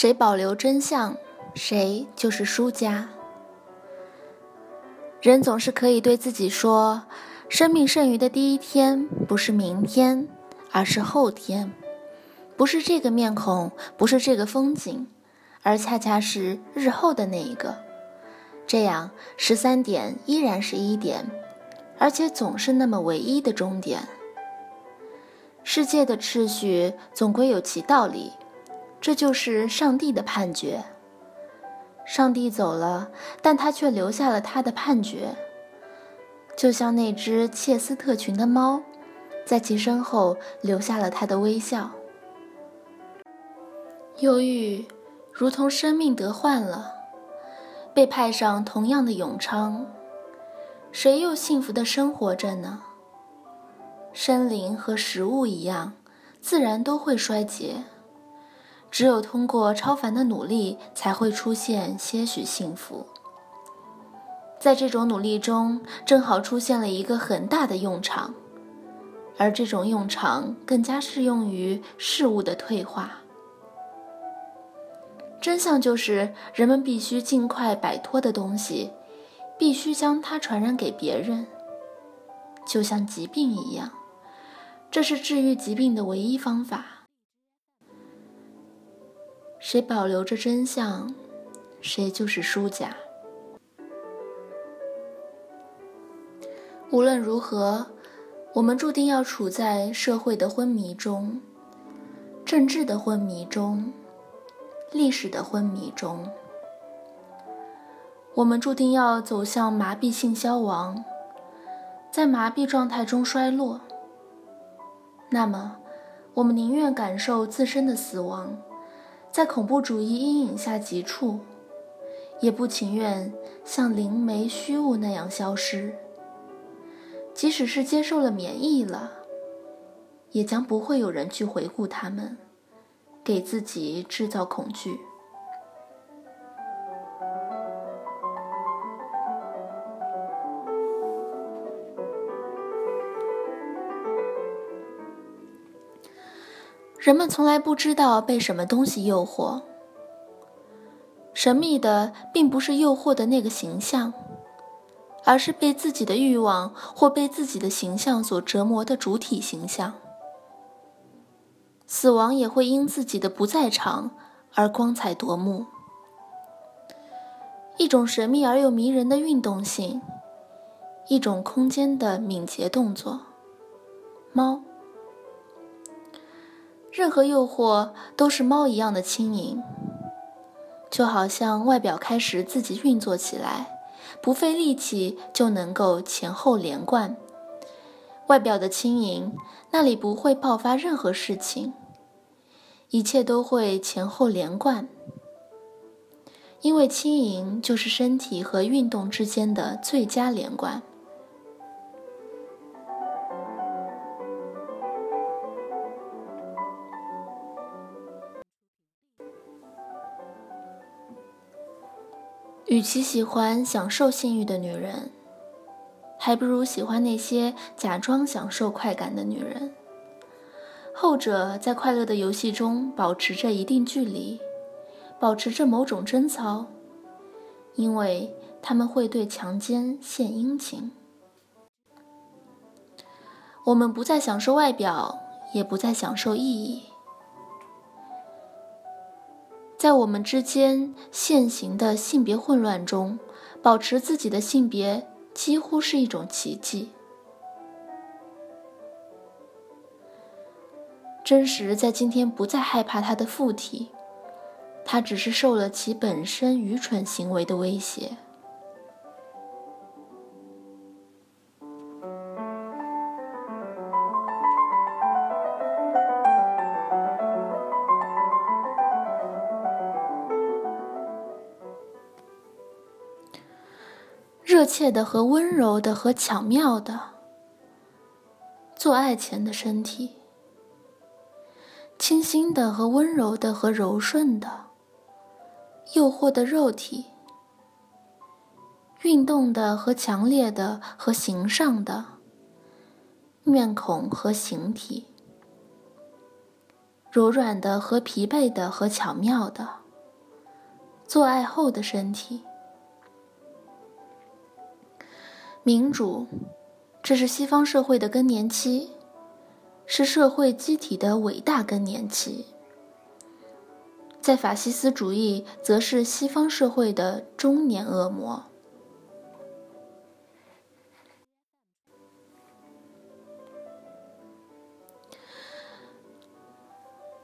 谁保留真相，谁就是输家。人总是可以对自己说：“生命剩余的第一天，不是明天，而是后天；不是这个面孔，不是这个风景，而恰恰是日后的那一个。”这样，十三点依然是一点，而且总是那么唯一的终点。世界的秩序总归有其道理，这就是上帝的判决。上帝走了，但他却留下了他的判决，就像那只切斯特群的猫，在其身后留下了他的微笑。忧郁如同生命得患了，被派上同样的永昌，谁又幸福的生活着呢？生灵和食物一样，自然都会衰竭。只有通过超凡的努力，才会出现些许幸福。在这种努力中，正好出现了一个很大的用场，而这种用场更加适用于事物的退化。真相就是，人们必须尽快摆脱的东西，必须将它传染给别人，就像疾病一样，这是治愈疾病的唯一方法。谁保留着真相，谁就是输家。无论如何，我们注定要处在社会的昏迷中、政治的昏迷中、历史的昏迷中。我们注定要走向麻痹性消亡，在麻痹状态中衰落。那么，我们宁愿感受自身的死亡。在恐怖主义阴影下急处，也不情愿像灵媒虚无那样消失。即使是接受了免疫了，也将不会有人去回顾他们，给自己制造恐惧。人们从来不知道被什么东西诱惑。神秘的并不是诱惑的那个形象，而是被自己的欲望或被自己的形象所折磨的主体形象。死亡也会因自己的不在场而光彩夺目。一种神秘而又迷人的运动性，一种空间的敏捷动作。猫。任何诱惑都是猫一样的轻盈，就好像外表开始自己运作起来，不费力气就能够前后连贯。外表的轻盈，那里不会爆发任何事情，一切都会前后连贯，因为轻盈就是身体和运动之间的最佳连贯。与其喜欢享受性欲的女人，还不如喜欢那些假装享受快感的女人。后者在快乐的游戏中保持着一定距离，保持着某种贞操，因为他们会对强奸献殷勤。我们不再享受外表，也不再享受意义。在我们之间现行的性别混乱中，保持自己的性别几乎是一种奇迹。真实在今天不再害怕他的附体，他只是受了其本身愚蠢行为的威胁。热切的和温柔的和巧妙的，做爱前的身体；清新的和温柔的和柔顺的，诱惑的肉体；运动的和强烈的和形上的，面孔和形体；柔软的和疲惫的和巧妙的，做爱后的身体。民主，这是西方社会的更年期，是社会机体的伟大更年期。在法西斯主义，则是西方社会的中年恶魔。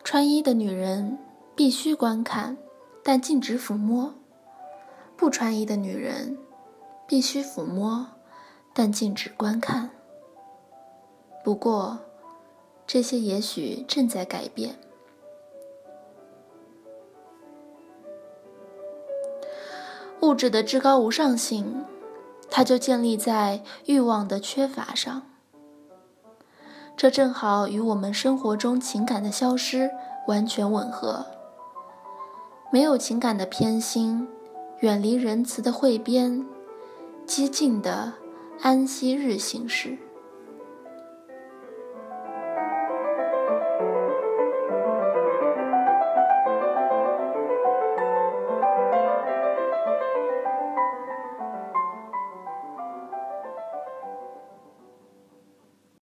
穿衣的女人必须观看，但禁止抚摸；不穿衣的女人必须抚摸，但禁止观看。不过，这些也许正在改变。物质的至高无上性，它就建立在欲望的缺乏上。这正好与我们生活中情感的消失完全吻合。没有情感的偏心，远离仁慈的汇编，激进的安息日行事。